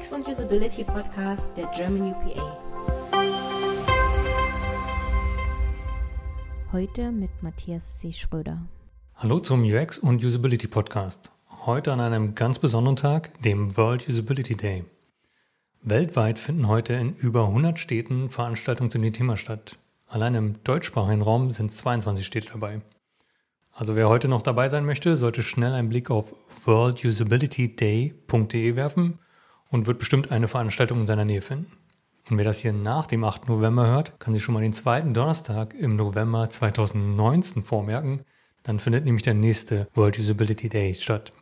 UX und Usability Podcast der German UPA. Heute mit Matthias C. Schröder. Hallo zum UX und Usability Podcast. Heute an einem ganz besonderen Tag, dem World Usability Day. Weltweit finden heute in über 100 Städten Veranstaltungen zu dem Thema statt. Allein im deutschsprachigen Raum sind 22 Städte dabei. Also wer heute noch dabei sein möchte, sollte schnell einen Blick auf worldusabilityday.de werfen und wird bestimmt eine Veranstaltung in seiner Nähe finden. Und wer das hier nach dem 8. November hört, kann sich schon mal den zweiten Donnerstag im November 2019 vormerken. Dann findet nämlich der nächste World Usability Day statt.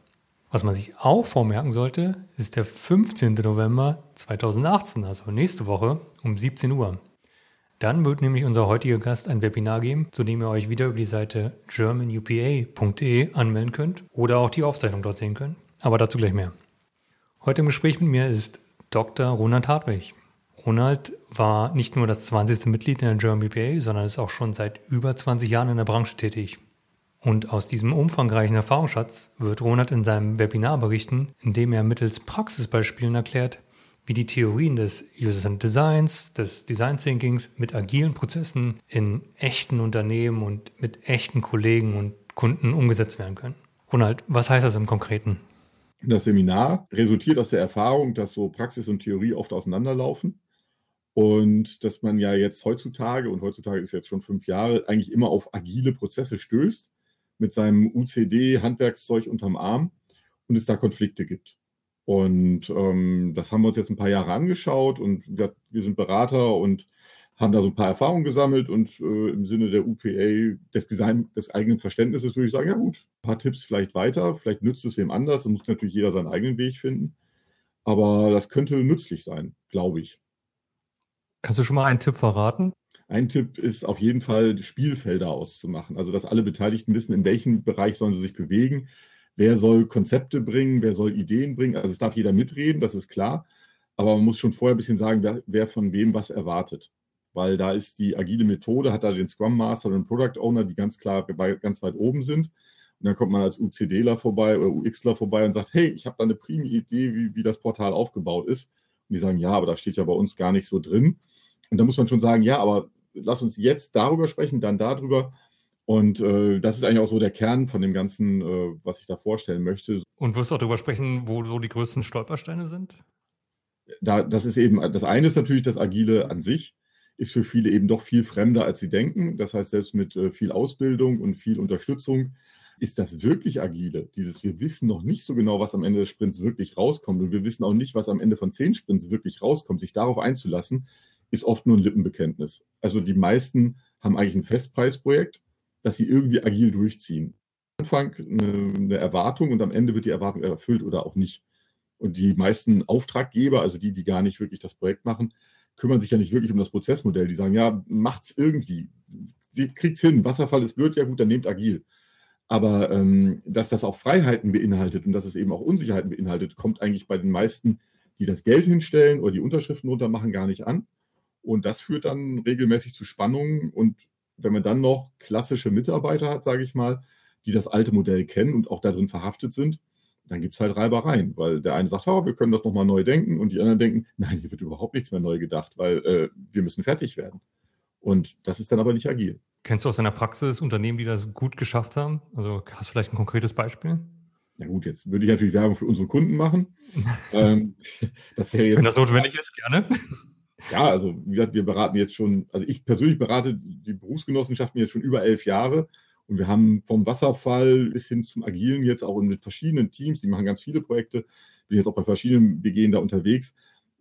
Was man sich auch vormerken sollte, ist der 15. November 2018, also nächste Woche um 17 Uhr. Dann wird nämlich unser heutiger Gast ein Webinar geben, zu dem ihr euch wieder über die Seite germanupa.de anmelden könnt oder auch die Aufzeichnung dort sehen könnt. Aber dazu gleich mehr. Heute im Gespräch mit mir ist Dr. Ronald Hartwig. Ronald war nicht nur das 20. Mitglied in der German BPA, sondern ist auch schon seit über 20 Jahren in der Branche tätig. Und aus diesem umfangreichen Erfahrungsschatz wird Ronald in seinem Webinar berichten, in dem er mittels Praxisbeispielen erklärt, wie die Theorien des User-Centered Designs, des Design Thinkings mit agilen Prozessen in echten Unternehmen und mit echten Kollegen und Kunden umgesetzt werden können. Ronald, was heißt das im Konkreten? Das Seminar resultiert aus der Erfahrung, dass so Praxis und Theorie oft auseinanderlaufen und dass man ja jetzt heutzutage, und heutzutage ist jetzt schon fünf Jahre, eigentlich immer auf agile Prozesse stößt mit seinem UCD-Handwerkszeug unterm Arm und es da Konflikte gibt. Und ähm, das haben wir uns jetzt ein paar Jahre angeschaut und wir, wir, sind Berater und haben da so ein paar Erfahrungen gesammelt und äh, im Sinne der UPA des Design des eigenen Verständnisses würde ich sagen, ja gut, ein paar Tipps vielleicht weiter, vielleicht nützt es wem anders, da muss natürlich jeder seinen eigenen Weg finden. Aber das könnte nützlich sein, glaube ich. Kannst du schon mal einen Tipp verraten? Ein Tipp ist auf jeden Fall, Spielfelder auszumachen. Also, dass alle Beteiligten wissen, in welchem Bereich sollen sie sich bewegen wer soll Konzepte bringen, wer soll Ideen bringen. Also es darf jeder mitreden, das ist klar. Aber man muss schon vorher ein bisschen sagen, wer, wer von wem was erwartet. Weil da ist die agile Methode, hat da den Scrum Master und den Product Owner, die ganz klar ganz weit oben sind. Und dann kommt man als UCDler vorbei oder UXler vorbei und sagt, hey, ich habe da eine prime Idee, wie, wie das Portal aufgebaut ist. Und die sagen, ja, aber da steht ja bei uns gar nicht so drin. Und da muss man schon sagen, ja, aber lass uns jetzt darüber sprechen, dann darüber. Und äh, das ist eigentlich auch so der Kern von dem Ganzen, äh, was ich da vorstellen möchte. Und wirst du auch darüber sprechen, wo so die größten Stolpersteine sind? Da, das ist eben, das eine ist natürlich das Agile an sich, ist für viele eben doch viel fremder, als sie denken. Das heißt, selbst mit äh, viel Ausbildung und viel Unterstützung ist das wirklich agile. Dieses, wir wissen noch nicht so genau, was am Ende des Sprints wirklich rauskommt. Und wir wissen auch nicht, was am Ende von zehn Sprints wirklich rauskommt. Sich darauf einzulassen, ist oft nur ein Lippenbekenntnis. Also die meisten haben eigentlich ein Festpreisprojekt dass sie irgendwie agil durchziehen. Am Anfang eine, eine Erwartung und am Ende wird die Erwartung erfüllt oder auch nicht. Und die meisten Auftraggeber, also die, die gar nicht wirklich das Projekt machen, kümmern sich ja nicht wirklich um das Prozessmodell. Die sagen, ja, macht's irgendwie. Sie kriegt's hin. Wasserfall ist blöd, ja gut, dann nehmt agil. Aber ähm, dass das auch Freiheiten beinhaltet und dass es eben auch Unsicherheiten beinhaltet, kommt eigentlich bei den meisten, die das Geld hinstellen oder die Unterschriften runter machen, gar nicht an. Und das führt dann regelmäßig zu Spannungen und wenn man dann noch klassische Mitarbeiter hat, sage ich mal, die das alte Modell kennen und auch darin verhaftet sind, dann gibt es halt Reibereien, weil der eine sagt, oh, wir können das nochmal neu denken und die anderen denken, nein, hier wird überhaupt nichts mehr neu gedacht, weil äh, wir müssen fertig werden. Und das ist dann aber nicht agil. Kennst du aus deiner Praxis Unternehmen, die das gut geschafft haben? Also hast du vielleicht ein konkretes Beispiel? Na gut, jetzt würde ich natürlich Werbung für unsere Kunden machen. ähm, das wäre jetzt, Wenn das notwendig ist, gerne. Ja, also wie gesagt, wir beraten jetzt schon, also ich persönlich berate die Berufsgenossenschaften jetzt schon über elf Jahre und wir haben vom Wasserfall bis hin zum Agilen jetzt auch mit verschiedenen Teams, die machen ganz viele Projekte, bin jetzt auch bei verschiedenen BGen da unterwegs,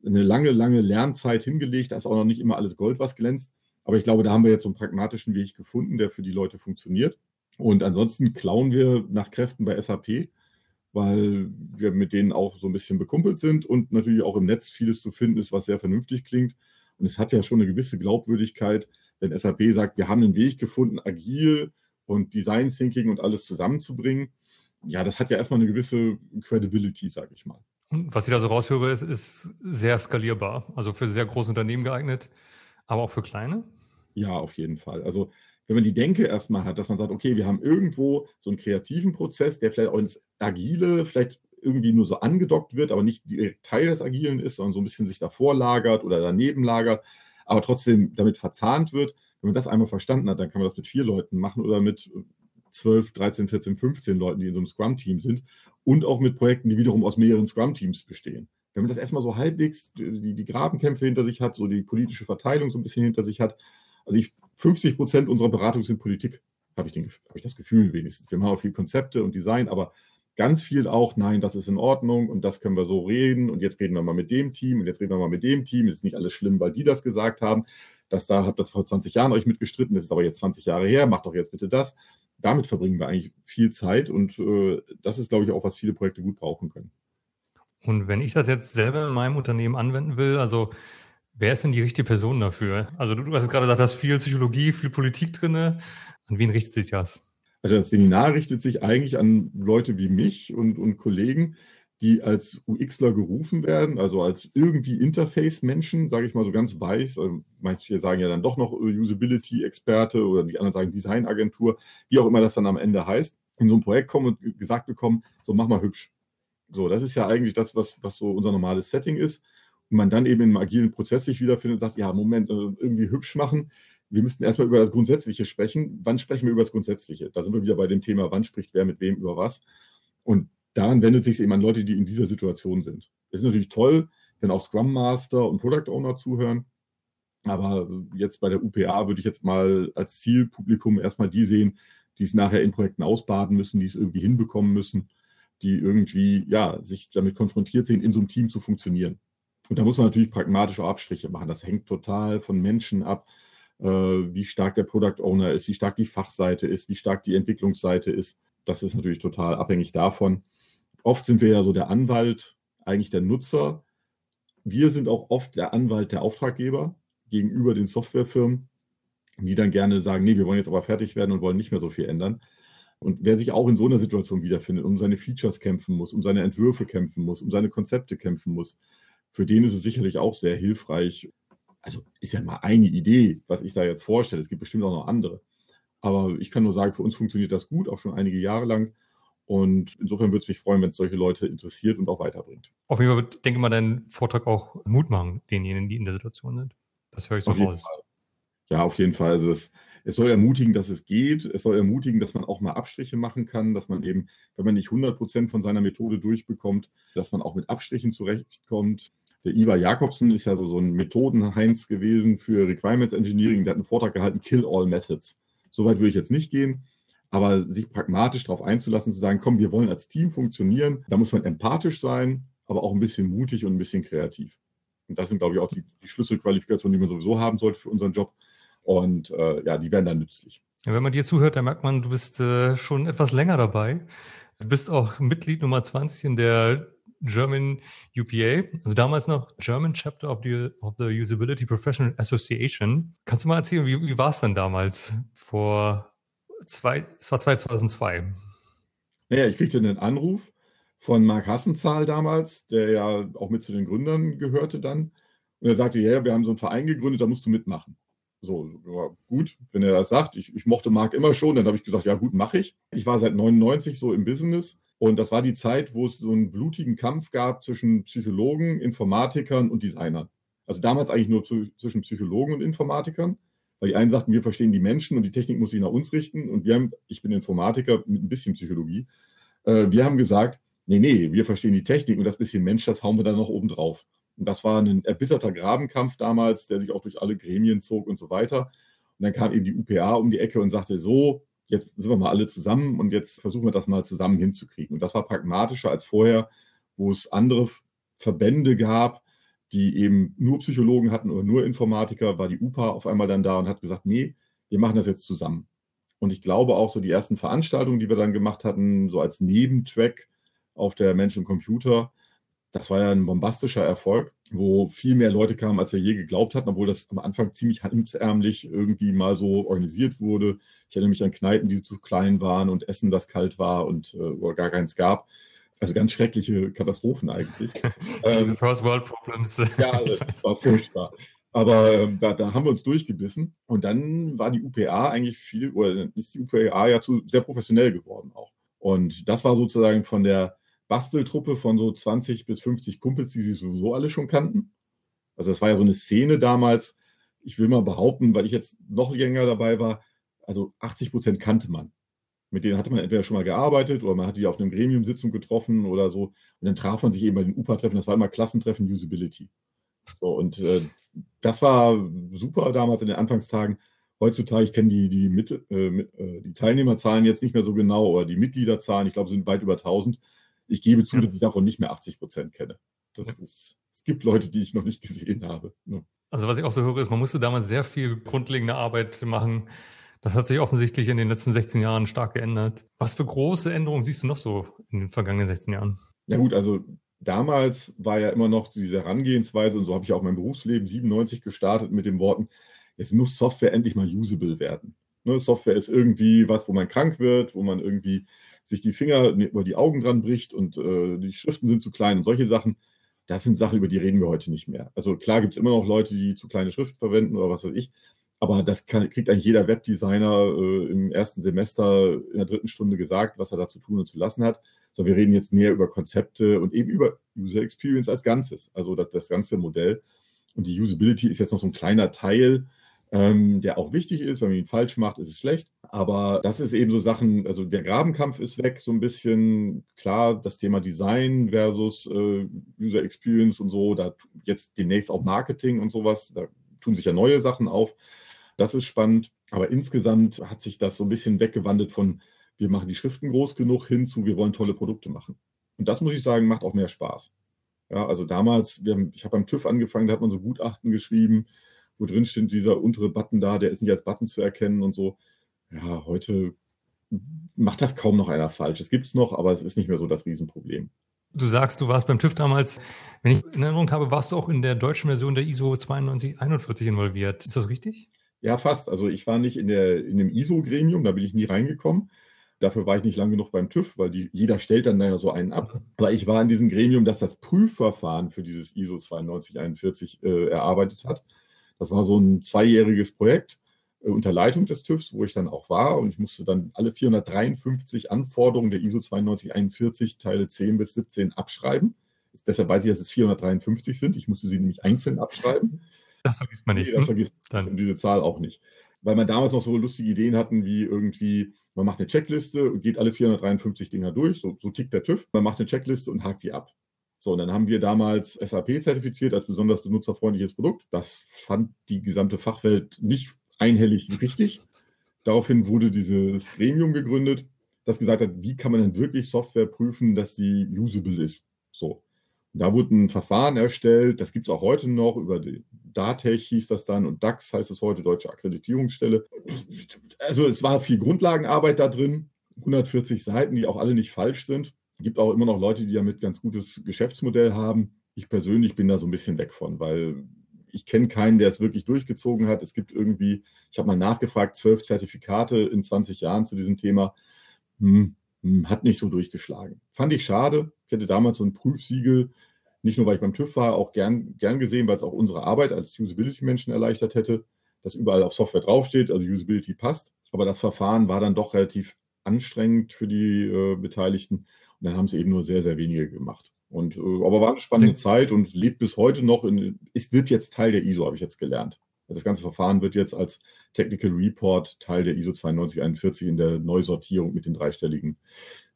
eine lange, lange Lernzeit hingelegt. Da ist auch noch nicht immer alles Gold, was glänzt. Aber ich glaube, da haben wir jetzt so einen pragmatischen Weg gefunden, der für die Leute funktioniert. Und ansonsten klauen wir nach Kräften bei SAP weil wir mit denen auch so ein bisschen bekumpelt sind und natürlich auch im Netz vieles zu finden ist, was sehr vernünftig klingt. Und es hat ja schon eine gewisse Glaubwürdigkeit, wenn SAP sagt, wir haben einen Weg gefunden, agil und Design Thinking und alles zusammenzubringen. Ja, das hat ja erstmal eine gewisse Credibility, sage ich mal. Und was ich da so raushöre, ist, ist sehr skalierbar, also für sehr große Unternehmen geeignet, aber auch für kleine? Ja, auf jeden Fall. Also wenn man die Denke erstmal hat, dass man sagt, okay, wir haben irgendwo so einen kreativen Prozess, der vielleicht auch ins Agile, vielleicht irgendwie nur so angedockt wird, aber nicht direkt Teil des Agilen ist, sondern so ein bisschen sich davor lagert oder daneben lagert, aber trotzdem damit verzahnt wird. Wenn man das einmal verstanden hat, dann kann man das mit vier Leuten machen oder mit 12, 13, 14, 15 Leuten, die in so einem Scrum-Team sind und auch mit Projekten, die wiederum aus mehreren Scrum-Teams bestehen. Wenn man das erstmal so halbwegs die, die Grabenkämpfe hinter sich hat, so die politische Verteilung so ein bisschen hinter sich hat, also ich, 50 Prozent unserer Beratung sind Politik, habe ich, hab ich das Gefühl wenigstens. Wir machen auch viel Konzepte und Design, aber ganz viel auch, nein, das ist in Ordnung und das können wir so reden und jetzt reden wir mal mit dem Team und jetzt reden wir mal mit dem Team. Es ist nicht alles schlimm, weil die das gesagt haben. Das da habt ihr vor 20 Jahren euch mitgestritten, das ist aber jetzt 20 Jahre her, macht doch jetzt bitte das. Damit verbringen wir eigentlich viel Zeit und äh, das ist, glaube ich, auch, was viele Projekte gut brauchen können. Und wenn ich das jetzt selber in meinem Unternehmen anwenden will, also wer ist denn die richtige Person dafür? Also du, du hast gerade gesagt, da ist viel Psychologie, viel Politik drin. An wen richtet sich das? Also das Seminar richtet sich eigentlich an Leute wie mich und, und Kollegen, die als UXler gerufen werden, also als irgendwie Interface-Menschen, sage ich mal so ganz weiß. Also manche sagen ja dann doch noch Usability-Experte oder die anderen sagen Designagentur, wie auch immer das dann am Ende heißt, in so ein Projekt kommen und gesagt bekommen, so mach mal hübsch. So, das ist ja eigentlich das, was, was so unser normales Setting ist. Und man dann eben im agilen Prozess sich wiederfindet und sagt, ja, Moment, äh, irgendwie hübsch machen wir müssten erstmal über das Grundsätzliche sprechen. Wann sprechen wir über das Grundsätzliche? Da sind wir wieder bei dem Thema, wann spricht wer mit wem über was. Und daran wendet sich eben an Leute, die in dieser Situation sind. Es ist natürlich toll, wenn auch Scrum Master und Product Owner zuhören. Aber jetzt bei der UPA würde ich jetzt mal als Zielpublikum erstmal die sehen, die es nachher in Projekten ausbaden müssen, die es irgendwie hinbekommen müssen, die irgendwie, ja, sich damit konfrontiert sehen, in so einem Team zu funktionieren. Und da muss man natürlich pragmatische Abstriche machen. Das hängt total von Menschen ab äh, wie stark der Product Owner ist, wie stark die Fachseite ist, wie stark die Entwicklungsseite ist. Das ist natürlich total abhängig davon. Oft sind wir ja so der Anwalt, eigentlich der Nutzer. Wir sind auch oft der Anwalt der Auftraggeber gegenüber den Softwarefirmen, die dann gerne sagen, nee, wir wollen jetzt aber fertig werden und wollen nicht mehr so viel ändern. Und wer sich auch in so einer Situation wiederfindet, um seine Features kämpfen muss, um seine Entwürfe kämpfen muss, um seine Konzepte kämpfen muss, für den ist es sicherlich auch sehr hilfreich, also ist ja mal eine Idee, was ich da jetzt vorstelle. Es gibt bestimmt auch noch andere. Aber ich kann nur sagen, für uns funktioniert das gut, auch schon einige Jahre lang. Und insofern würde es mich freuen, wenn es solche Leute interessiert und auch weiterbringt. Auf jeden Fall wird, denke ich mal, dein Vortrag auch Mut machen, denjenigen, die in der Situation sind. Das höre ich so auf raus. Ja, auf jeden Fall. Also es, es soll ermutigen, dass es geht. Es soll ermutigen, dass man auch mal Abstriche machen kann, dass man eben, wenn man nicht 100 Prozent von seiner Methode durchbekommt, dass man auch mit Abstrichen zurechtkommt. Der Ivar Jakobsen ist ja so, so ein Methodenheinz gewesen für Requirements Engineering. Der hat einen Vortrag gehalten, Kill All Methods. Soweit würde ich jetzt nicht gehen. Aber sich pragmatisch darauf einzulassen, zu sagen, komm, wir wollen als Team funktionieren, da muss man empathisch sein, aber auch ein bisschen mutig und ein bisschen kreativ. Und das sind, glaube ich, auch die, die Schlüsselqualifikationen, die man sowieso haben sollte für unseren Job. Und äh, ja, die werden dann nützlich. Ja, wenn man dir zuhört, dann merkt man, du bist äh, schon etwas länger dabei. Du bist auch Mitglied Nummer 20 in der German UPA, also damals noch German Chapter of the, of the Usability Professional Association. Kannst du mal erzählen, wie, wie war es denn damals vor zwei, es war 2002? Naja, ich kriegte einen Anruf von Marc Hassenzahl damals, der ja auch mit zu den Gründern gehörte dann. Und er sagte, ja, wir haben so einen Verein gegründet, da musst du mitmachen. So, ja, gut, wenn er das sagt. Ich, ich mochte Marc immer schon, dann habe ich gesagt, ja gut, mache ich. Ich war seit 99 so im Business und das war die Zeit, wo es so einen blutigen Kampf gab zwischen Psychologen, Informatikern und Designern. Also damals eigentlich nur zu, zwischen Psychologen und Informatikern, weil die einen sagten, wir verstehen die Menschen und die Technik muss sich nach uns richten. Und wir haben, ich bin Informatiker mit ein bisschen Psychologie, äh, wir haben gesagt, nee, nee, wir verstehen die Technik und das bisschen Mensch, das hauen wir dann noch oben drauf. Und das war ein erbitterter Grabenkampf damals, der sich auch durch alle Gremien zog und so weiter. Und dann kam eben die UPA um die Ecke und sagte, so, jetzt sind wir mal alle zusammen und jetzt versuchen wir das mal zusammen hinzukriegen. Und das war pragmatischer als vorher, wo es andere Verbände gab, die eben nur Psychologen hatten oder nur Informatiker, war die UPA auf einmal dann da und hat gesagt, nee, wir machen das jetzt zusammen. Und ich glaube auch so die ersten Veranstaltungen, die wir dann gemacht hatten, so als Nebentrack auf der Mensch und Computer, das war ja ein bombastischer Erfolg, wo viel mehr Leute kamen, als wir je geglaubt hatten, obwohl das am Anfang ziemlich hemdsärmlich irgendwie mal so organisiert wurde. Ich erinnere mich an Kneipen, die zu klein waren und Essen, das kalt war und äh, gar keins gab. Also ganz schreckliche Katastrophen eigentlich. Diese ähm, First World Problems. ja, das war furchtbar. Aber äh, da, da, haben wir uns durchgebissen. Und dann war die UPA eigentlich viel, oder ist die UPA ja zu sehr professionell geworden auch. Und das war sozusagen von der Basteltruppe von so 20 bis 50 Kumpels, die sie sowieso alle schon kannten. Also das war ja so eine Szene damals. Ich will mal behaupten, weil ich jetzt noch länger dabei war, also 80 Prozent kannte man. Mit denen hatte man entweder schon mal gearbeitet oder man hat die auf einem Gremiumsitzung getroffen oder so. Und dann traf man sich eben bei den UPA-Treffen. Das war immer Klassentreffen Usability. So, und äh, das war super damals in den Anfangstagen. Heutzutage, ich kenne die, die, mit, äh, äh, die Teilnehmerzahlen jetzt nicht mehr so genau oder die Mitgliederzahlen, ich glaube, sind weit über 1000. Ich gebe zu, dass ich davon nicht mehr 80 Prozent kenne. Das ist, es gibt Leute, die ich noch nicht gesehen habe. Ja. Also was ich auch so höre, ist, man musste damals sehr viel grundlegende Arbeit machen. Das hat sich offensichtlich in den letzten 16 Jahren stark geändert. Was für große Änderungen siehst du noch so in den vergangenen 16 Jahren? Ja gut, also damals war ja immer noch diese Herangehensweise, und so habe ich auch mein Berufsleben 97 gestartet mit den Worten, jetzt muss Software endlich mal usable werden. Ne, Software ist irgendwie was, wo man krank wird, wo man irgendwie sich die Finger über die Augen dran bricht und äh, die Schriften sind zu klein und solche Sachen. Das sind Sachen, über die reden wir heute nicht mehr. Also klar gibt es immer noch Leute, die zu kleine Schriften verwenden oder was weiß ich. Aber das kann, kriegt eigentlich jeder Webdesigner äh, im ersten Semester in der dritten Stunde gesagt, was er da zu tun und zu lassen hat. Sondern wir reden jetzt mehr über Konzepte und eben über User Experience als Ganzes, also das, das ganze Modell. Und die Usability ist jetzt noch so ein kleiner Teil, ähm, der auch wichtig ist. Wenn man ihn falsch macht, ist es schlecht. Aber das ist eben so Sachen, also der Grabenkampf ist weg, so ein bisschen klar, das Thema Design versus äh, User Experience und so, da jetzt demnächst auch Marketing und sowas, da tun sich ja neue Sachen auf. Das ist spannend. Aber insgesamt hat sich das so ein bisschen weggewandelt von, wir machen die Schriften groß genug hin zu, wir wollen tolle Produkte machen. Und das muss ich sagen, macht auch mehr Spaß. Ja, also damals, haben, ich habe beim TÜV angefangen, da hat man so Gutachten geschrieben, wo drin steht, dieser untere Button da, der ist nicht als Button zu erkennen und so. Ja, heute macht das kaum noch einer falsch. Es gibt es noch, aber es ist nicht mehr so das Riesenproblem. Du sagst, du warst beim TÜV damals, wenn ich in Erinnerung habe, warst du auch in der deutschen Version der ISO 9241 involviert. Ist das richtig? Ja, fast. Also ich war nicht in, der, in dem ISO-Gremium, da bin ich nie reingekommen. Dafür war ich nicht lang genug beim TÜV, weil die, jeder stellt dann naja so einen ab. Aber ich war in diesem Gremium, das das Prüfverfahren für dieses ISO 9241 äh, erarbeitet hat. Das war so ein zweijähriges Projekt äh, unter Leitung des TÜVs, wo ich dann auch war. Und ich musste dann alle 453 Anforderungen der ISO 9241 Teile 10 bis 17 abschreiben. Deshalb weiß ich, dass es 453 sind. Ich musste sie nämlich einzeln abschreiben. Das vergisst man nicht. Nee, das vergisst dann. diese Zahl auch nicht. Weil man damals noch so lustige Ideen hatten, wie irgendwie, man macht eine Checkliste und geht alle 453 Dinger durch. So, so tickt der TÜV. Man macht eine Checkliste und hakt die ab. So, und dann haben wir damals SAP zertifiziert als besonders benutzerfreundliches Produkt. Das fand die gesamte Fachwelt nicht einhellig richtig. Daraufhin wurde dieses Gremium gegründet, das gesagt hat, wie kann man denn wirklich Software prüfen, dass sie usable ist. So. Und da wurde ein Verfahren erstellt, das gibt es auch heute noch, über die DATEC hieß das dann und DAX heißt es heute, Deutsche Akkreditierungsstelle. Also es war viel Grundlagenarbeit da drin, 140 Seiten, die auch alle nicht falsch sind gibt auch immer noch Leute, die damit ganz gutes Geschäftsmodell haben. Ich persönlich bin da so ein bisschen weg von, weil ich kenne keinen, der es wirklich durchgezogen hat. Es gibt irgendwie, ich habe mal nachgefragt, zwölf Zertifikate in 20 Jahren zu diesem Thema. Hm, hm, hat nicht so durchgeschlagen. Fand ich schade. Ich hätte damals so ein Prüfsiegel, nicht nur weil ich beim TÜV war, auch gern, gern gesehen, weil es auch unsere Arbeit als Usability-Menschen erleichtert hätte, dass überall auf Software draufsteht, also Usability passt. Aber das Verfahren war dann doch relativ anstrengend für die äh, Beteiligten. Und dann haben es eben nur sehr, sehr wenige gemacht. Und, äh, aber war eine spannende Zeit und lebt bis heute noch. In, es wird jetzt Teil der ISO, habe ich jetzt gelernt. Das ganze Verfahren wird jetzt als Technical Report Teil der ISO 9241 in der Neusortierung mit den dreistelligen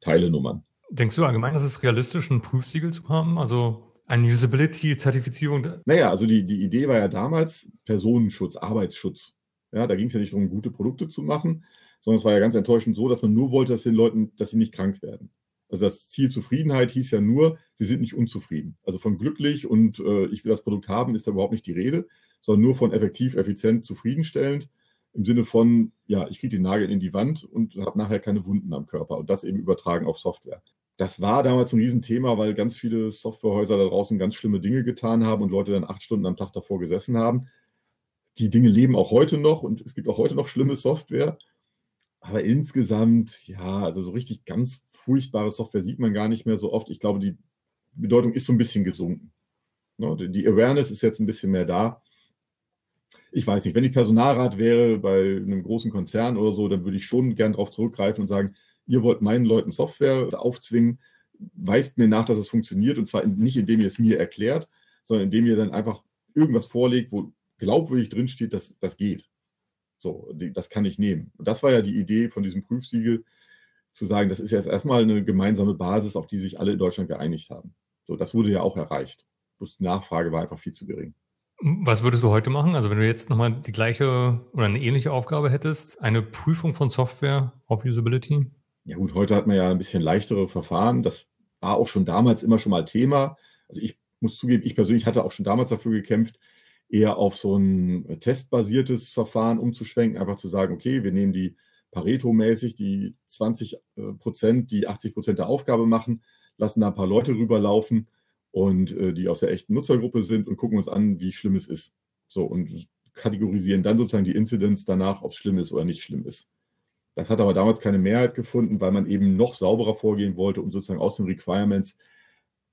Teilenummern. Denkst du allgemein, dass es realistisch, ein Prüfsiegel zu haben? Also eine Usability-Zertifizierung? Naja, also die, die Idee war ja damals Personenschutz, Arbeitsschutz. Ja, da ging es ja nicht darum, gute Produkte zu machen, sondern es war ja ganz enttäuschend so, dass man nur wollte, dass den Leuten, dass sie nicht krank werden. Also das Ziel Zufriedenheit hieß ja nur, sie sind nicht unzufrieden. Also von glücklich und äh, ich will das Produkt haben, ist da überhaupt nicht die Rede, sondern nur von effektiv, effizient, zufriedenstellend. Im Sinne von, ja, ich kriege den Nagel in die Wand und habe nachher keine Wunden am Körper und das eben übertragen auf Software. Das war damals ein Riesenthema, weil ganz viele Softwarehäuser da draußen ganz schlimme Dinge getan haben und Leute dann acht Stunden am Tag davor gesessen haben. Die Dinge leben auch heute noch und es gibt auch heute noch schlimme Software. Aber insgesamt, ja, also so richtig ganz furchtbare Software sieht man gar nicht mehr so oft. Ich glaube, die Bedeutung ist so ein bisschen gesunken. Ne? Die Awareness ist jetzt ein bisschen mehr da. Ich weiß nicht, wenn ich Personalrat wäre bei einem großen Konzern oder so, dann würde ich schon gern darauf zurückgreifen und sagen, ihr wollt meinen Leuten Software aufzwingen, weist mir nach, dass es funktioniert und zwar nicht, indem ihr es mir erklärt, sondern indem ihr dann einfach irgendwas vorlegt, wo glaubwürdig drinsteht, dass das geht. So, das kann ich nehmen. Und das war ja die Idee von diesem Prüfsiegel, zu sagen, das ist jetzt erstmal eine gemeinsame Basis, auf die sich alle in Deutschland geeinigt haben. So, das wurde ja auch erreicht. Bloß die Nachfrage war einfach viel zu gering. Was würdest du heute machen? Also wenn du jetzt nochmal die gleiche oder eine ähnliche Aufgabe hättest, eine Prüfung von Software auf Usability? Ja gut, heute hat man ja ein bisschen leichtere Verfahren. Das war auch schon damals immer schon mal Thema. Also ich muss zugeben, ich persönlich hatte auch schon damals dafür gekämpft, eher auf so ein testbasiertes Verfahren umzuschwenken, einfach zu sagen, okay, wir nehmen die Pareto-mäßig die 20 äh, Prozent, die 80 Prozent der Aufgabe machen, lassen da ein paar Leute rüberlaufen und äh, die aus der echten Nutzergruppe sind und gucken uns an, wie schlimm es ist. So und kategorisieren dann sozusagen die Inzidenz danach, ob es schlimm ist oder nicht schlimm ist. Das hat aber damals keine Mehrheit gefunden, weil man eben noch sauberer vorgehen wollte und sozusagen aus den Requirements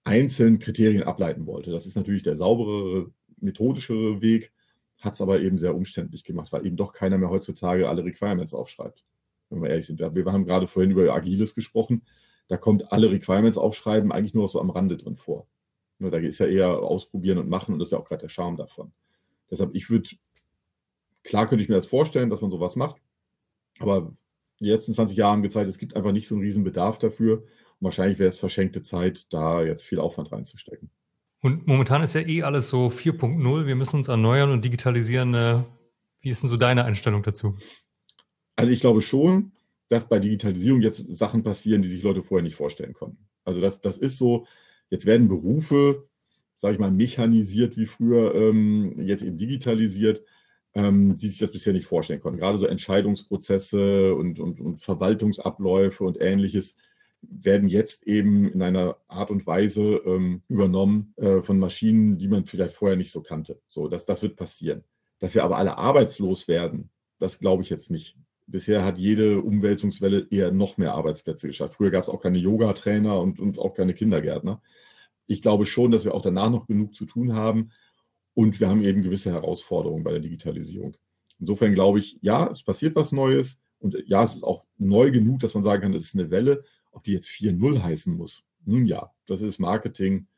einzeln Kriterien ableiten wollte. Das ist natürlich der sauberere, methodischere Weg, hat es aber eben sehr umständlich gemacht, weil eben doch keiner mehr heutzutage alle Requirements aufschreibt. Wenn wir ehrlich sind. Wir haben gerade vorhin über Agiles gesprochen. Da kommt alle Requirements aufschreiben eigentlich nur so am Rande drin vor. Da ist ja eher ausprobieren und machen und das ist ja auch gerade der Charme davon. Deshalb, ich würde, klar könnte ich mir das vorstellen, dass man sowas macht, aber die letzten 20 Jahre haben gezeigt, es gibt einfach nicht so einen riesen Bedarf dafür. Und wahrscheinlich wäre es verschenkte Zeit, da jetzt viel Aufwand reinzustecken. Und momentan ist ja eh alles so 4.0. Wir müssen uns erneuern und digitalisieren. Äh, wie ist denn so deine Einstellung dazu? Also ich glaube schon, dass bei Digitalisierung jetzt Sachen passieren, die sich Leute vorher nicht vorstellen konnten. Also das, das ist so, jetzt werden Berufe, sage ich mal, mechanisiert wie früher, ähm, jetzt eben digitalisiert ähm, die sich das bisher nicht vorstellen konnten. Gerade so Entscheidungsprozesse und, und, und Verwaltungsabläufe und ähnliches werden jetzt eben in einer Art und Weise ähm, übernommen äh, von Maschinen, die man vielleicht vorher nicht so kannte. So, das, das wird passieren. Dass wir aber alle arbeitslos werden, das glaube ich jetzt nicht. Bisher hat jede Umwälzungswelle eher noch mehr Arbeitsplätze geschafft. Früher gab es auch keine Yoga-Trainer und, und auch keine Kindergärtner. Ich glaube schon, dass wir auch danach noch genug zu tun haben. Und wir haben eben gewisse Herausforderungen bei der Digitalisierung. Insofern glaube ich, ja, es passiert was Neues. Und ja, es ist auch neu genug, dass man sagen kann, es ist eine Welle. Ob die jetzt 4.0 heißen muss, nun ja, das ist Marketing.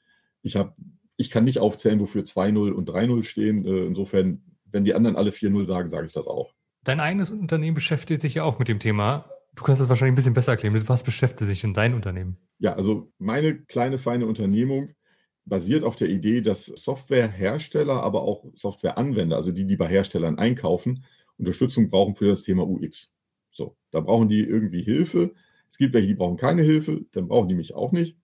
Ich, hab, ich kann nicht aufzählen, wofür 2.0 und 3.0 stehen. Äh, insofern, wenn die anderen alle 4.0 sagen, sage ich das auch. Dein eigenes Unternehmen beschäftigt sich ja auch mit dem Thema. Du kannst das wahrscheinlich ein bisschen besser erklären. Mit was beschäftigt sich denn dein Unternehmen? Ja, also meine kleine, feine Unternehmung basiert auf der Idee, dass Softwarehersteller, aber auch Softwareanwender, also die, die bei Herstellern einkaufen, Unterstützung brauchen für das Thema UX. So, da brauchen die irgendwie Hilfe. Es gibt welche, die brauchen keine Hilfe, dann brauchen die mich auch nicht.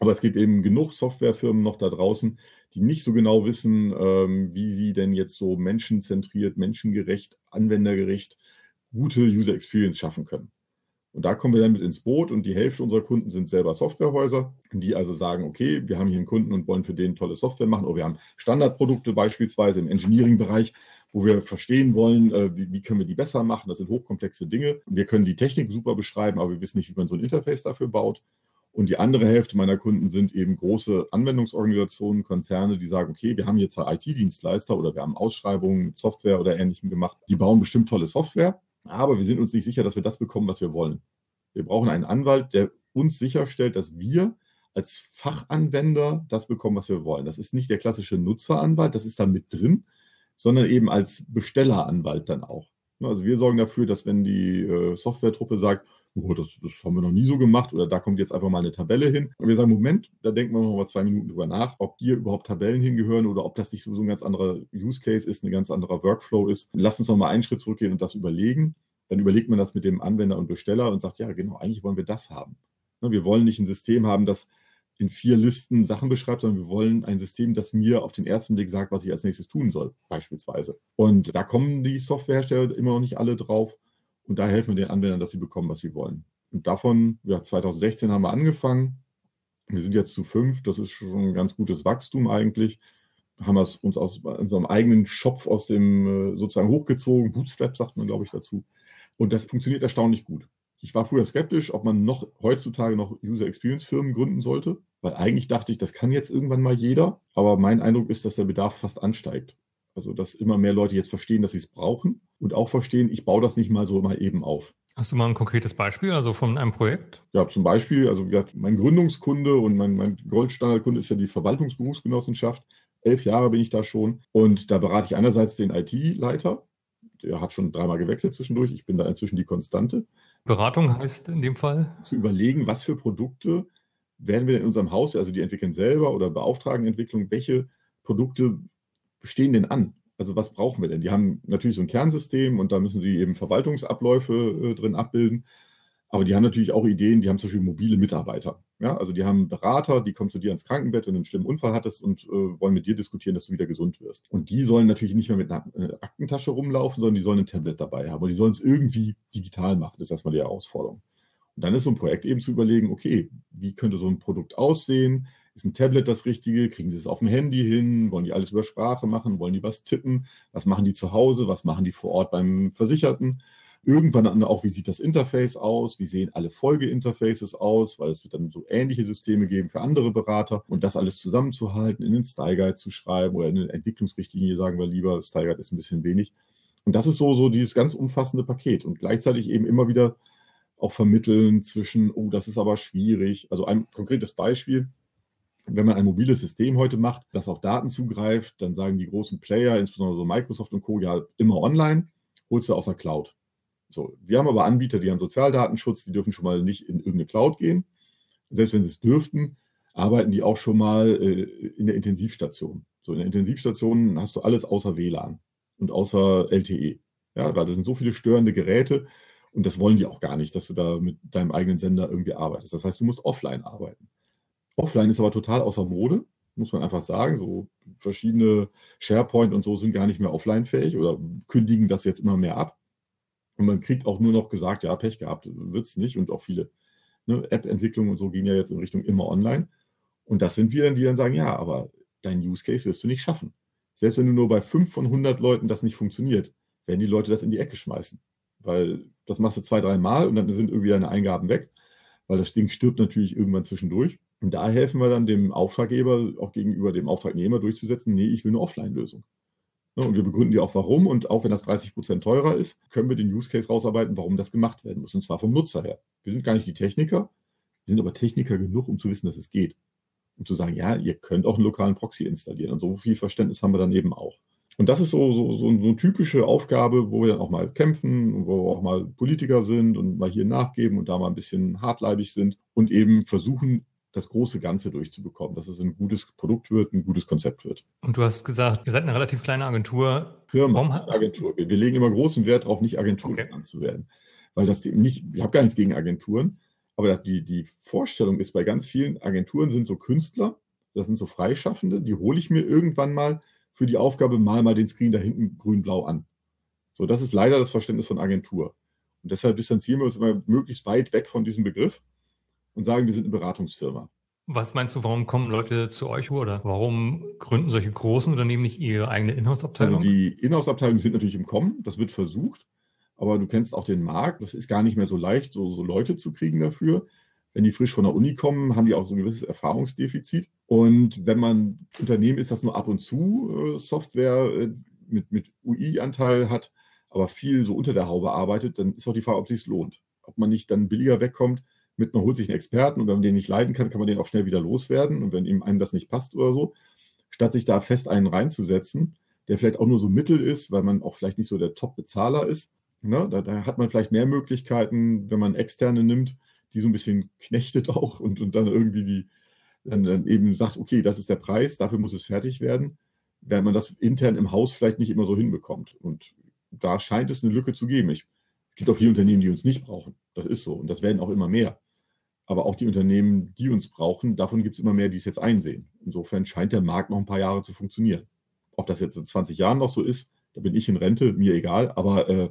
Aber es gibt eben genug Softwarefirmen noch da draußen, die nicht so genau wissen, ähm, wie sie denn jetzt so menschenzentriert, menschengerecht, anwendergerecht gute User Experience schaffen können. Und da kommen wir dann mit ins Boot und die Hälfte unserer Kunden sind selber Softwarehäuser, die also sagen, okay, wir haben hier einen Kunden und wollen für den tolle Software machen. Oder wir haben Standardprodukte beispielsweise im Engineering-Bereich, wo wir verstehen wollen, äh, wie, können wir die besser machen. Das sind hochkomplexe Dinge. Wir können die Technik super beschreiben, aber wir wissen nicht, wie man so ein Interface dafür baut. Und die andere Hälfte meiner Kunden sind eben große Anwendungsorganisationen, Konzerne, die sagen, okay, wir haben jetzt IT-Dienstleister oder wir haben Ausschreibungen Software oder ähnlichem gemacht. Die bauen bestimmt tolle Software aber wir sind uns nicht sicher, dass wir das bekommen, was wir wollen. Wir brauchen einen Anwalt, der uns sicherstellt, dass wir als Fachanwender das bekommen, was wir wollen. Das ist nicht der klassische Nutzeranwalt, das ist da mit drin, sondern eben als Bestelleranwalt dann auch. Also wir sorgen dafür, dass wenn die äh, Softwaretruppe sagt, oh, das, das, haben wir noch nie so gemacht oder da kommt jetzt einfach mal eine Tabelle hin. Und wir sagen, Moment, da denken wir noch mal zwei Minuten drüber nach, ob hier überhaupt Tabellen hingehören oder ob das nicht so ein ganz anderer Use Case ist, ein ganz anderer Workflow ist. Lass uns noch mal einen Schritt zurückgehen und das überlegen. Dann überlegt man das mit dem Anwender und Besteller und sagt, ja, genau, eigentlich wollen wir das haben. Ne, wir wollen nicht ein System haben, das in vier Listen Sachen beschreibt, sondern wir wollen ein System, das mir auf den ersten Blick sagt, was ich als nächstes tun soll, beispielsweise. Und da kommen die Softwarehersteller immer noch nicht alle drauf. Und da helfen wir den Anwendern, dass sie bekommen, was sie wollen. Und davon, ja, 2016 haben wir angefangen. Wir sind jetzt zu fünf. Das ist schon ein ganz gutes Wachstum eigentlich. Haben wir es uns aus unserem eigenen Schopf aus dem äh, sozusagen hochgezogen. Bootstrap sagt man, glaube ich, dazu. Und das funktioniert erstaunlich gut. Ich war früher skeptisch, ob man noch heutzutage noch User Experience Firmen gründen sollte, weil eigentlich dachte ich, das kann jetzt irgendwann mal jeder. Aber mein Eindruck ist, dass der Bedarf fast ansteigt. Also, dass immer mehr Leute jetzt verstehen, dass sie es brauchen und auch verstehen, ich baue das nicht mal so mal eben auf. Hast du mal ein konkretes Beispiel, also von einem Projekt? Ja, zum Beispiel, also mein Gründungskunde und mein, mein Goldstandardkunde ist ja die Verwaltungsberufsgenossenschaft. Elf Jahre bin ich da schon. Und da berate ich einerseits den IT-Leiter. Der hat schon dreimal gewechselt zwischendurch. Ich bin da inzwischen die Konstante. Beratung heißt in dem Fall? Zu überlegen, was für Produkte werden wir in unserem Haus, also die entwickeln selber oder beauftragen Entwicklung, welche Produkte stehen denn an? Also was brauchen wir denn? Die haben natürlich so ein Kernsystem und da müssen sie eben Verwaltungsabläufe äh, drin abbilden. Aber die haben natürlich auch Ideen, die haben zum Beispiel mobile Mitarbeiter. Ja, also die haben Berater, die kommen zu dir ins Krankenbett, wenn du einen schlimmen Unfall hattest und äh, wollen mit dir diskutieren, dass du wieder gesund wirst. Und die sollen natürlich nicht mehr mit einer äh, Aktentasche rumlaufen, sondern die sollen ein Tablet dabei haben. Und die sollen es irgendwie digital machen. Das ist erstmal die Herausforderung. Und dann ist so ein Projekt eben zu überlegen, okay, wie könnte so ein Produkt aussehen? Ist ein Tablet das Richtige? Kriegen sie es auf dem Handy hin? Wollen die alles über Sprache machen? Wollen die was tippen? Was machen die zu Hause? Was machen die vor Ort beim Versicherten? Irgendwann dann auch, wie sieht das Interface aus? Wie sehen alle Folgeinterfaces aus? Weil es wird dann so ähnliche Systeme geben für andere Berater. Und das alles zusammenzuhalten, in den Style Guide zu schreiben oder in eine Entwicklungsrichtlinie, sagen wir lieber. Style Guide ist ein bisschen wenig. Und das ist so, so dieses ganz umfassende Paket und gleichzeitig eben immer wieder auch vermitteln zwischen, oh, das ist aber schwierig. Also ein konkretes Beispiel. Wenn man ein mobiles System heute macht, das auf Daten zugreift, dann sagen die großen Player, insbesondere so Microsoft und Co., ja, immer online, holst du aus der Cloud. So, wir haben aber Anbieter, die haben Sozialdatenschutz, die dürfen schon mal nicht in irgendeine Cloud gehen. selbst wenn sie es dürften, arbeiten die auch schon mal äh, in der Intensivstation. So, in der Intensivstation hast du alles außer WLAN und außer LTE. Ja, weil da sind so viele störende Geräte und das wollen die auch gar nicht, dass du da mit deinem eigenen Sender irgendwie arbeitest. Das heißt, du musst offline arbeiten. Offline ist aber total außer Mode, muss man einfach sagen. So verschiedene SharePoint und so sind gar nicht mehr offline-fähig oder kündigen das jetzt immer mehr ab. Und man kriegt auch nur noch gesagt, ja, Pech gehabt, wird es nicht. Und auch viele ne, App-Entwicklungen und so gehen ja jetzt in Richtung immer online. Und das sind wir dann, die dann sagen, ja, aber dein Use Case wirst du nicht schaffen. Selbst wenn du nur bei 5 von 100 Leuten das nicht funktioniert, werden die Leute das in die Ecke schmeißen. Weil das machst du zwei, drei Mal und dann sind irgendwie deine Eingaben weg, weil das Ding stirbt natürlich irgendwann zwischendurch. Und da helfen wir dann dem Auftraggeber auch gegenüber dem Auftragnehmer durchzusetzen, nee, ich will eine Offline-Lösung. Ne, und wir begründen die auch warum. Und auch wenn das 30 Prozent teurer ist, können wir den Use Case rausarbeiten, warum das gemacht werden muss. Und zwar vom Nutzer her. Wir sind gar nicht die Techniker, wir sind aber Techniker genug, um zu wissen, dass es geht. Um zu sagen, ja, ihr könnt auch einen lokalen Proxy installieren. Und so viel Verständnis haben wir dann eben auch. Und das ist so, so, so, eine typische Aufgabe, wo wir dann auch mal kämpfen und wo wir auch mal Politiker sind und mal hier nachgeben und da mal ein bisschen hartleibig sind und eben versuchen, das große Ganze durchzubekommen, dass es ein gutes Produkt wird, ein gutes Konzept wird. Und du hast gesagt, ihr seid eine relativ kleine Agentur. Firma, Warum? Agentur. Wir, wir, legen immer großen Wert darauf, nicht Agentur okay. genannt zu werden. Weil das nicht, ich habe gar nichts gegen Agenturen, aber die, die Vorstellung ist bei ganz vielen Agenturen sind so Künstler, das sind so Freischaffende, die hole ich mir irgendwann mal für die Aufgabe, mal mal den Screen da hinten grün-blau an. So, das ist leider das Verständnis von Agentur. Und deshalb distanzieren wir uns immer möglichst weit weg von diesem Begriff und sagen, wir sind eine Beratungsfirma. Was meinst du, warum kommen Leute zu euch oder warum gründen solche großen Unternehmen nicht ihre eigene Inhouse-Abteilung? Also die Inhouse-Abteilungen sind natürlich im Kommen, das wird versucht, aber du kennst auch den Markt, das ist gar nicht mehr so leicht, so, so Leute zu kriegen dafür. Wenn die frisch von der Uni kommen, haben die auch so ein gewisses Erfahrungsdefizit. Und wenn man Unternehmen ist, das nur ab und zu äh, Software äh, mit, mit UI-Anteil hat, aber viel so unter der Haube arbeitet, dann ist auch die Frage, ob es sich lohnt. Ob man nicht dann billiger wegkommt, mit man holt sich einen Experten und wenn man den nicht leiden kann, kann man den auch schnell wieder loswerden. Und wenn ihm einem das nicht passt oder so, statt sich da fest einen reinzusetzen, der vielleicht auch nur so mittel ist, weil man auch vielleicht nicht so der Top-Bezahler ist. Ne? Da, da, hat man vielleicht mehr Möglichkeiten, wenn man Externe nimmt, die so ein bisschen knechtet auch und, und dann irgendwie die, dann, dann eben sagt, okay, das ist der Preis, dafür muss es fertig werden, während man das intern im Haus vielleicht nicht immer so hinbekommt. Und da scheint es eine Lücke zu geben. Ich, es gibt auch viele Unternehmen, die uns nicht brauchen. Das ist so. Und das werden auch immer mehr. Aber auch die Unternehmen, die uns brauchen, davon gibt es immer mehr, die es jetzt einsehen. Insofern scheint der Markt noch ein paar Jahre zu funktionieren. Ob das jetzt in 20 Jahren noch so ist, da bin ich in Rente, mir egal. Aber äh,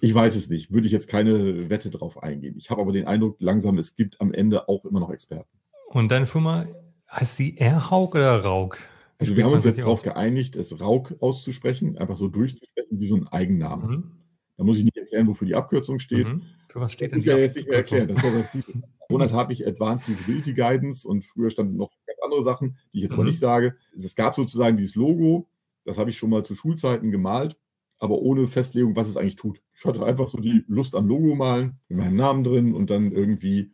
ich weiß es nicht. Würde ich jetzt keine Wette drauf eingehen. Ich habe aber den Eindruck, langsam, es gibt am Ende auch immer noch Experten. Und deine Firma, heißt sie Erhaug oder Rauk? Also wir haben uns jetzt darauf geeinigt, es Rauk auszusprechen, einfach so durchzusprechen wie so ein Eigennamen. Mhm. Da muss ich nicht erklären, wofür die Abkürzung steht. Mhm. Für was steht denn die ja jetzt nicht mehr erklären. Das ja das Gute. Monat habe ich Advanced Usability Guidance und früher standen noch ganz andere Sachen, die ich jetzt mhm. aber nicht sage. Es gab sozusagen dieses Logo, das habe ich schon mal zu Schulzeiten gemalt, aber ohne Festlegung, was es eigentlich tut. Ich hatte einfach so die Lust am Logo malen, mit meinem Namen drin und dann irgendwie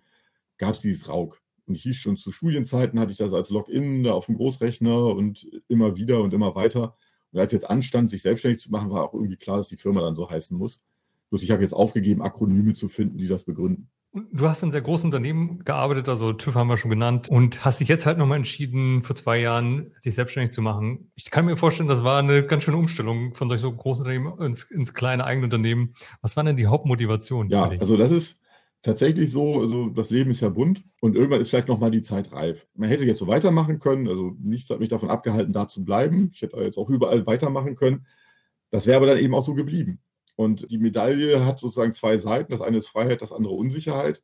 gab es dieses Rauk. Und ich hieß schon zu Studienzeiten, hatte ich das als Login da auf dem Großrechner und immer wieder und immer weiter. Und als jetzt anstand, sich selbstständig zu machen, war auch irgendwie klar, dass die Firma dann so heißen muss. Bloß ich habe jetzt aufgegeben, Akronyme zu finden, die das begründen. Du hast in sehr großen Unternehmen gearbeitet, also TÜV haben wir schon genannt, und hast dich jetzt halt nochmal entschieden, vor zwei Jahren dich selbstständig zu machen. Ich kann mir vorstellen, das war eine ganz schöne Umstellung von solch so großen Unternehmen ins, ins kleine eigene Unternehmen. Was war denn die Hauptmotivation? Ja, also das ist tatsächlich so, also das Leben ist ja bunt und irgendwann ist vielleicht nochmal die Zeit reif. Man hätte jetzt so weitermachen können, also nichts hat mich davon abgehalten, da zu bleiben. Ich hätte jetzt auch überall weitermachen können. Das wäre aber dann eben auch so geblieben. Und die Medaille hat sozusagen zwei Seiten. Das eine ist Freiheit, das andere Unsicherheit.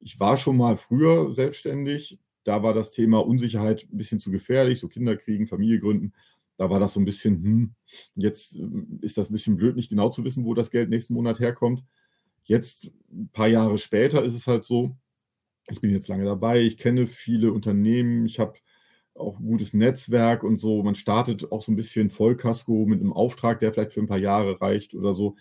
Ich war schon mal früher selbstständig. Da war das Thema Unsicherheit ein bisschen zu gefährlich, so Kinder kriegen, Familie gründen. Da war das so ein bisschen, hm, jetzt äh, ist das ein bisschen blöd, nicht genau zu wissen, wo das Geld nächsten Monat herkommt. Jetzt, ein paar Jahre später, ist es halt so, ich bin jetzt lange dabei, ich kenne viele Unternehmen, ich habe auch ein gutes Netzwerk und so. Man startet auch so ein bisschen Vollkasko mit einem Auftrag, der vielleicht für ein paar Jahre reicht oder so.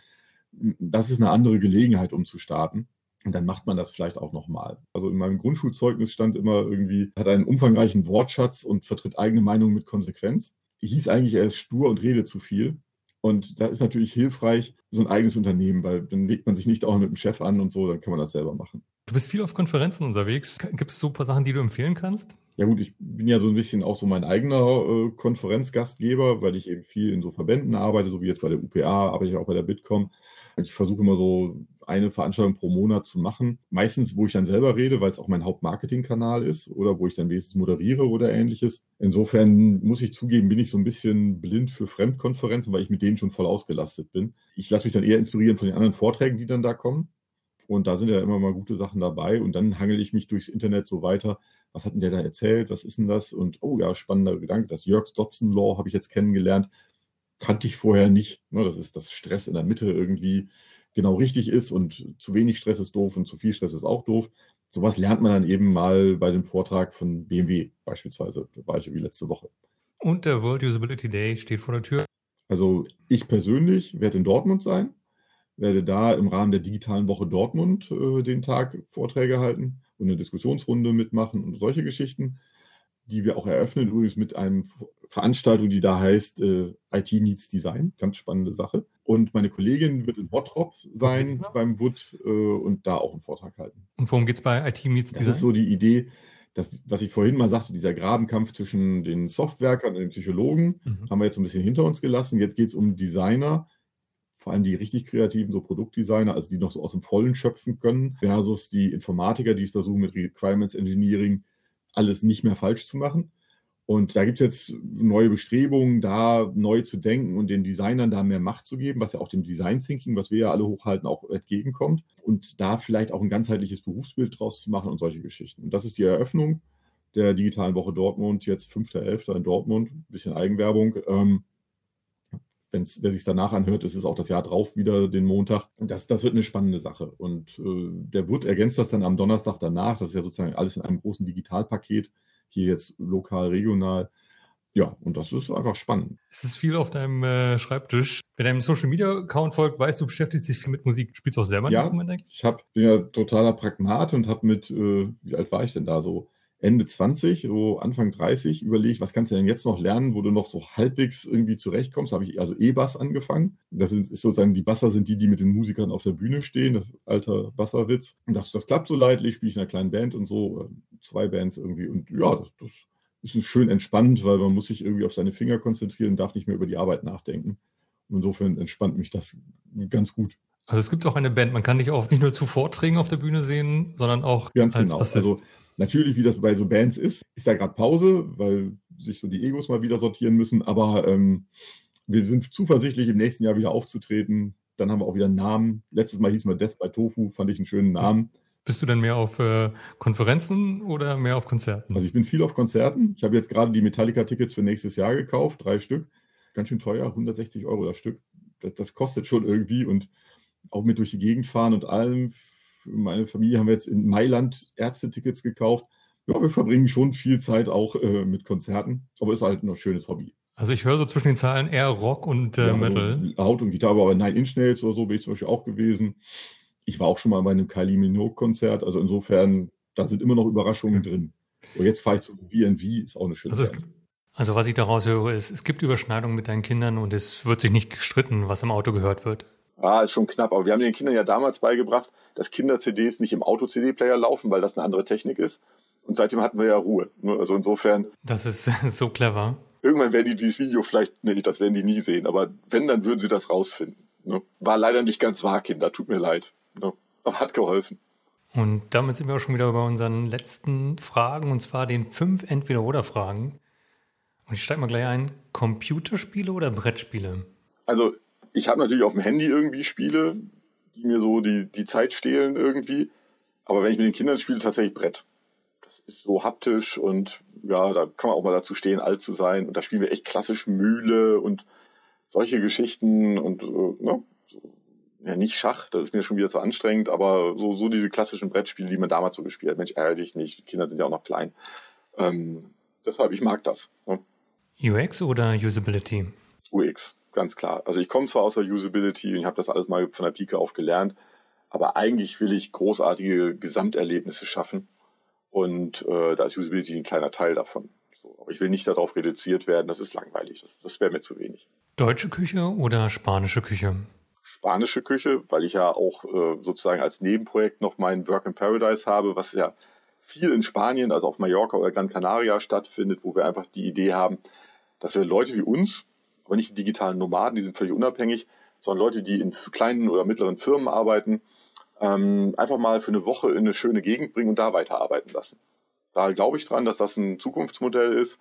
Das ist eine andere Gelegenheit, um zu starten. Und dann macht man das vielleicht auch nochmal. Also in meinem Grundschulzeugnis stand immer irgendwie, hat einen umfangreichen Wortschatz und vertritt eigene Meinungen mit Konsequenz. Hieß eigentlich, er ist stur und redet zu viel. Und da ist natürlich hilfreich, so ein eigenes Unternehmen, weil dann legt man sich nicht auch mit dem Chef an und so, dann kann man das selber machen. Du bist viel auf Konferenzen unterwegs. Gibt es so ein paar Sachen, die du empfehlen kannst? Ja gut, ich bin ja so ein bisschen auch so mein eigener äh, Konferenzgastgeber, weil ich eben viel in so Verbänden arbeite, so wie jetzt bei der UPA, arbeite ich auch bei der Bitkom. Ich versuche immer so eine Veranstaltung pro Monat zu machen. Meistens, wo ich dann selber rede, weil es auch mein Hauptmarketingkanal ist oder wo ich dann wenigstens moderiere oder ähnliches. Insofern muss ich zugeben, bin ich so ein bisschen blind für Fremdkonferenzen, weil ich mit denen schon voll ausgelastet bin. Ich lasse mich dann eher inspirieren von den anderen Vorträgen, die dann da kommen. Und da sind ja immer mal gute Sachen dabei. Und dann hangel ich mich durchs Internet so weiter. Was hat denn der da erzählt? Was ist denn das? Und oh ja, spannender Gedanke. Das Jörgs Dodson Law habe ich jetzt kennengelernt. Kannte ich vorher nicht. Ne, das ist das Stress in der Mitte irgendwie genau richtig ist und zu wenig Stress ist doof und zu viel Stress ist auch doof. Sowas lernt man dann eben mal bei dem Vortrag von BMW beispielsweise. Ich wie letzte Woche. Und der World Usability Day steht vor der Tür. Also ich persönlich werde in Dortmund sein, werde da im Rahmen der digitalen Woche Dortmund äh, den Tag Vorträge halten und eine Diskussionsrunde mitmachen und solche Geschichten die wir auch eröffnen, übrigens mit einem Veranstaltung, die da heißt äh, IT Needs Design. Ganz spannende Sache. Und meine Kollegin wird in Bottrop sein beim WUD äh, und da auch einen Vortrag halten. Und worum geht es bei IT Needs Design? Das ist so die Idee, dass, was ich vorhin mal sagte, dieser Grabenkampf zwischen den Softwerkern und den Psychologen, mhm. haben wir jetzt ein bisschen hinter uns gelassen. Jetzt geht es um Designer, vor allem die richtig kreativen, so Produktdesigner, also die noch so aus dem Vollen schöpfen können, versus die Informatiker, die es versuchen mit Requirements Engineering alles nicht mehr falsch zu machen. Und da gibt es jetzt neue Bestrebungen, da neu zu denken und den Designern da mehr Macht zu geben, was ja auch dem Design Thinking, was wir ja alle hochhalten, auch entgegenkommt. Und da vielleicht auch ein ganzheitliches Berufsbild draus zu machen und solche Geschichten. Und das ist die Eröffnung der digitalen Woche Dortmund, jetzt 5.11. in Dortmund, ein bisschen Eigenwerbung. Ähm, wenn's, wer sich danach anhört, ist es auch das Jahr drauf wieder den Montag. Das, das wird eine spannende Sache. Und äh, der Wood ergänzt das dann am Donnerstag danach. Das ist ja sozusagen alles in einem großen Digitalpaket, hier jetzt lokal, regional. Ja, und das ist einfach spannend. Es ist viel auf deinem äh, Schreibtisch. Wer deinem Social Media Account folgt, weißt du, beschäftigst dich viel mit Musik. Spielst du auch selber ja, Instrument? Ich hab, bin ja totaler Pragmat und habe mit, äh, wie alt war ich denn da so? Ende 20, so Anfang 30 überlegt, was kannst du denn jetzt noch lernen, wo du noch so halbwegs irgendwie zurechtkommst. Habe ich also E-Bass angefangen. Das ist, ist, sozusagen, die Basser sind die, die mit den Musikern auf der Bühne stehen, das alter Basserwitz. Und das, das klappt so leidlich, spiele ich in einer kleinen Band und so, zwei Bands irgendwie. Und ja, das, das ist schön entspannt, weil man muss sich irgendwie auf seine Finger konzentrieren und darf nicht mehr über die Arbeit nachdenken. Und insofern entspannt mich das ganz gut. Also es gibt auch eine Band, man kann dich auch nicht nur zu Vorträgen auf der Bühne sehen, sondern auch ganz als genau. Bassist. Also Natürlich, wie das bei so Bands ist, ist da gerade Pause, weil sich so die Egos mal wieder sortieren müssen. Aber ähm, wir sind zuversichtlich, im nächsten Jahr wieder aufzutreten. Dann haben wir auch wieder einen Namen. Letztes Mal hieß wir Death by Tofu, fand ich einen schönen Namen. Bist du denn mehr auf äh, Konferenzen oder mehr auf Konzerten? Also ich bin viel auf Konzerten. Ich habe jetzt gerade die Metallica-Tickets für nächstes Jahr gekauft, drei Stück. Ganz schön teuer, 160 Euro das Stück. Das, das kostet schon irgendwie und auch mit durch die Gegend fahren und allem meine Familie haben wir jetzt in Mailand Ärztetickets gekauft. Ja, wir verbringen schon viel Zeit auch äh, mit Konzerten, aber ist halt ein schönes Hobby. Also ich höre so zwischen den Zahlen eher Rock und äh, ja, also Metal. Laut und Gitarre, aber Nine Inch Nails oder so bin ich zum Beispiel auch gewesen. Ich war auch schon mal bei einem Kylie Minogue-Konzert, also insofern, da sind immer noch Überraschungen mhm. drin. Und jetzt fahre ich zu V&V, ist auch eine schöne also, also was ich daraus höre, ist, es gibt Überschneidungen mit deinen Kindern und es wird sich nicht gestritten, was im Auto gehört wird. Ah, ist schon knapp, aber wir haben den Kindern ja damals beigebracht, dass Kinder-CDs nicht im Auto-CD-Player laufen, weil das eine andere Technik ist. Und seitdem hatten wir ja Ruhe. Ne? Also insofern. Das ist so clever. Irgendwann werden die dieses Video vielleicht, nee, das werden die nie sehen, aber wenn, dann würden sie das rausfinden. Ne? War leider nicht ganz wahr, Kinder, tut mir leid. Ne? Aber hat geholfen. Und damit sind wir auch schon wieder bei unseren letzten Fragen, und zwar den fünf Entweder-Oder-Fragen. Und ich steige mal gleich ein: Computerspiele oder Brettspiele? Also, ich habe natürlich auf dem Handy irgendwie Spiele, die mir so die, die Zeit stehlen irgendwie. Aber wenn ich mit den Kindern spiele, tatsächlich Brett. Das ist so haptisch und ja, da kann man auch mal dazu stehen, alt zu sein. Und da spielen wir echt klassisch Mühle und solche Geschichten und äh, ne, ja, nicht Schach, das ist mir schon wieder zu anstrengend, aber so, so diese klassischen Brettspiele, die man damals so gespielt hat. Mensch, ärgere dich nicht, die Kinder sind ja auch noch klein. Ähm, deshalb, ich mag das. Ne? UX oder Usability? UX, ganz klar. Also ich komme zwar aus der Usability und ich habe das alles mal von der Pike auf gelernt, aber eigentlich will ich großartige Gesamterlebnisse schaffen und äh, da ist Usability ein kleiner Teil davon. So, aber ich will nicht darauf reduziert werden, das ist langweilig, das, das wäre mir zu wenig. Deutsche Küche oder spanische Küche? Spanische Küche, weil ich ja auch äh, sozusagen als Nebenprojekt noch mein Work in Paradise habe, was ja viel in Spanien, also auf Mallorca oder Gran Canaria stattfindet, wo wir einfach die Idee haben, dass wir Leute wie uns, aber nicht die digitalen Nomaden, die sind völlig unabhängig, sondern Leute, die in kleinen oder mittleren Firmen arbeiten, ähm, einfach mal für eine Woche in eine schöne Gegend bringen und da weiterarbeiten lassen. Da glaube ich dran, dass das ein Zukunftsmodell ist.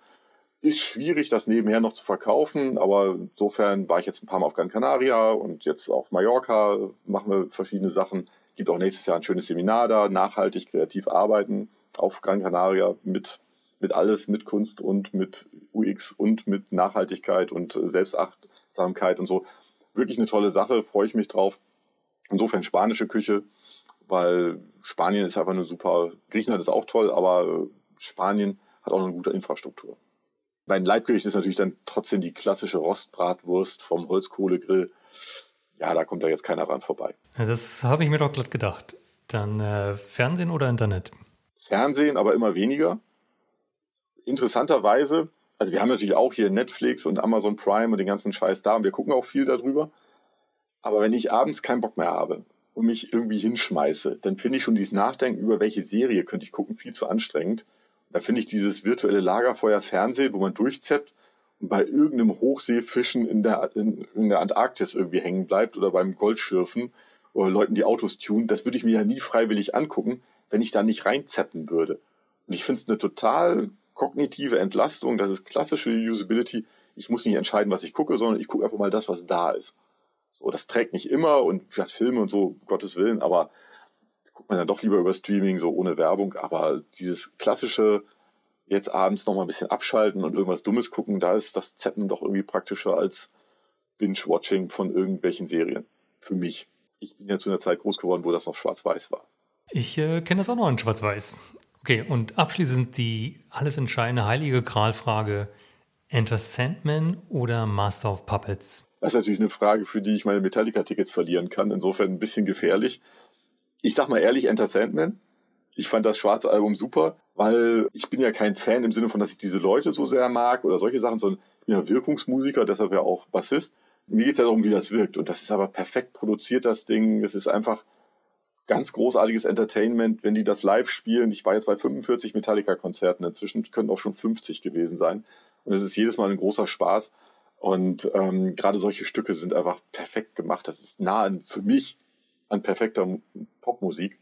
Ist schwierig, das nebenher noch zu verkaufen, aber insofern war ich jetzt ein paar Mal auf Gran Canaria und jetzt auf Mallorca machen wir verschiedene Sachen. Gibt auch nächstes Jahr ein schönes Seminar da, nachhaltig kreativ arbeiten auf Gran Canaria mit, mit alles, mit Kunst und mit UX und mit Nachhaltigkeit und Selbstachtsamkeit und so. Wirklich eine tolle Sache, freue ich mich drauf. Insofern spanische Küche, weil Spanien ist einfach eine super, Griechenland ist auch toll, aber Spanien hat auch eine gute Infrastruktur. Mein Leibgericht ist natürlich dann trotzdem die klassische Rostbratwurst vom Holzkohlegrill. Ja, da kommt da jetzt keiner ran vorbei. Das habe ich mir doch glatt gedacht. Dann äh, Fernsehen oder Internet? Fernsehen, aber immer weniger. Interessanterweise, also wir haben natürlich auch hier Netflix und Amazon Prime und den ganzen Scheiß da und wir gucken auch viel darüber. Aber wenn ich abends keinen Bock mehr habe und mich irgendwie hinschmeiße, dann finde ich schon dieses Nachdenken über welche Serie könnte ich gucken viel zu anstrengend. Da finde ich dieses virtuelle Lagerfeuer Fernsehen, wo man durchzeppt und bei irgendeinem Hochseefischen in der, in, in der Antarktis irgendwie hängen bleibt oder beim Goldschürfen oder Leuten die Autos tun, das würde ich mir ja nie freiwillig angucken, wenn ich da nicht reinzeppen würde. Und ich finde es eine total kognitive Entlastung, das ist klassische Usability. Ich muss nicht entscheiden, was ich gucke, sondern ich gucke einfach mal das, was da ist. So, das trägt nicht immer und ja, Filme und so, Gottes Willen, aber guckt man dann doch lieber über Streaming, so ohne Werbung. Aber dieses klassische, jetzt abends nochmal ein bisschen abschalten und irgendwas Dummes gucken, da ist das Zappen doch irgendwie praktischer als Binge-Watching von irgendwelchen Serien. Für mich. Ich bin ja zu einer Zeit groß geworden, wo das noch schwarz-weiß war. Ich äh, kenne das auch noch in schwarz-weiß. Okay, und abschließend die alles entscheidende heilige Gralfrage. Enter Sandman oder Master of Puppets? Das ist natürlich eine Frage, für die ich meine Metallica-Tickets verlieren kann. Insofern ein bisschen gefährlich. Ich sag mal ehrlich, Enter Sandman. Ich fand das schwarze Album super, weil ich bin ja kein Fan im Sinne von, dass ich diese Leute so sehr mag oder solche Sachen, sondern ich bin ja Wirkungsmusiker, deshalb ja auch Bassist. Mir geht es ja darum, wie das wirkt. Und das ist aber perfekt produziert, das Ding. Es ist einfach ganz großartiges Entertainment, wenn die das live spielen. Ich war jetzt bei 45 Metallica-Konzerten, inzwischen können auch schon 50 gewesen sein. Und es ist jedes Mal ein großer Spaß. Und ähm, gerade solche Stücke sind einfach perfekt gemacht. Das ist nah an, für mich an perfekter Popmusik.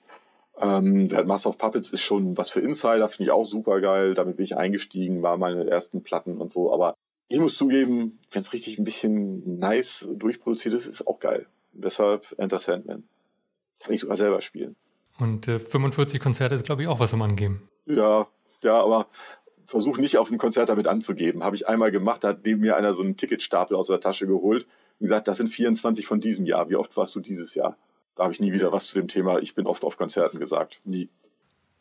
Ähm, Master of Puppets ist schon was für Insider, finde ich auch super geil. Damit bin ich eingestiegen, war meine ersten Platten und so. Aber ich muss zugeben, wenn es richtig ein bisschen nice durchproduziert ist, ist auch geil. Deshalb Enter Sandman. Kann ich sogar selber spielen. Und äh, 45 Konzerte ist, glaube ich, auch was zum Angeben. Ja, ja, aber versuch nicht auf ein Konzert damit anzugeben. Habe ich einmal gemacht, da hat neben mir einer so einen Ticketstapel aus der Tasche geholt und gesagt, das sind 24 von diesem Jahr. Wie oft warst du dieses Jahr? Da habe ich nie wieder was zu dem Thema, ich bin oft auf Konzerten gesagt. Nie.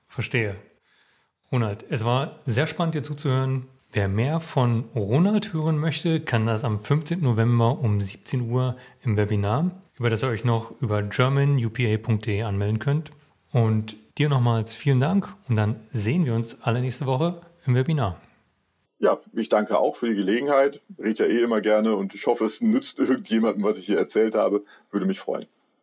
Verstehe. Ronald, es war sehr spannend, dir zuzuhören. Wer mehr von Ronald hören möchte, kann das am 15. November um 17 Uhr im Webinar, über das ihr euch noch über germanupa.de anmelden könnt. Und dir nochmals vielen Dank und dann sehen wir uns alle nächste Woche im Webinar. Ja, ich danke auch für die Gelegenheit. Rede ja eh immer gerne und ich hoffe, es nützt irgendjemandem, was ich hier erzählt habe. Würde mich freuen.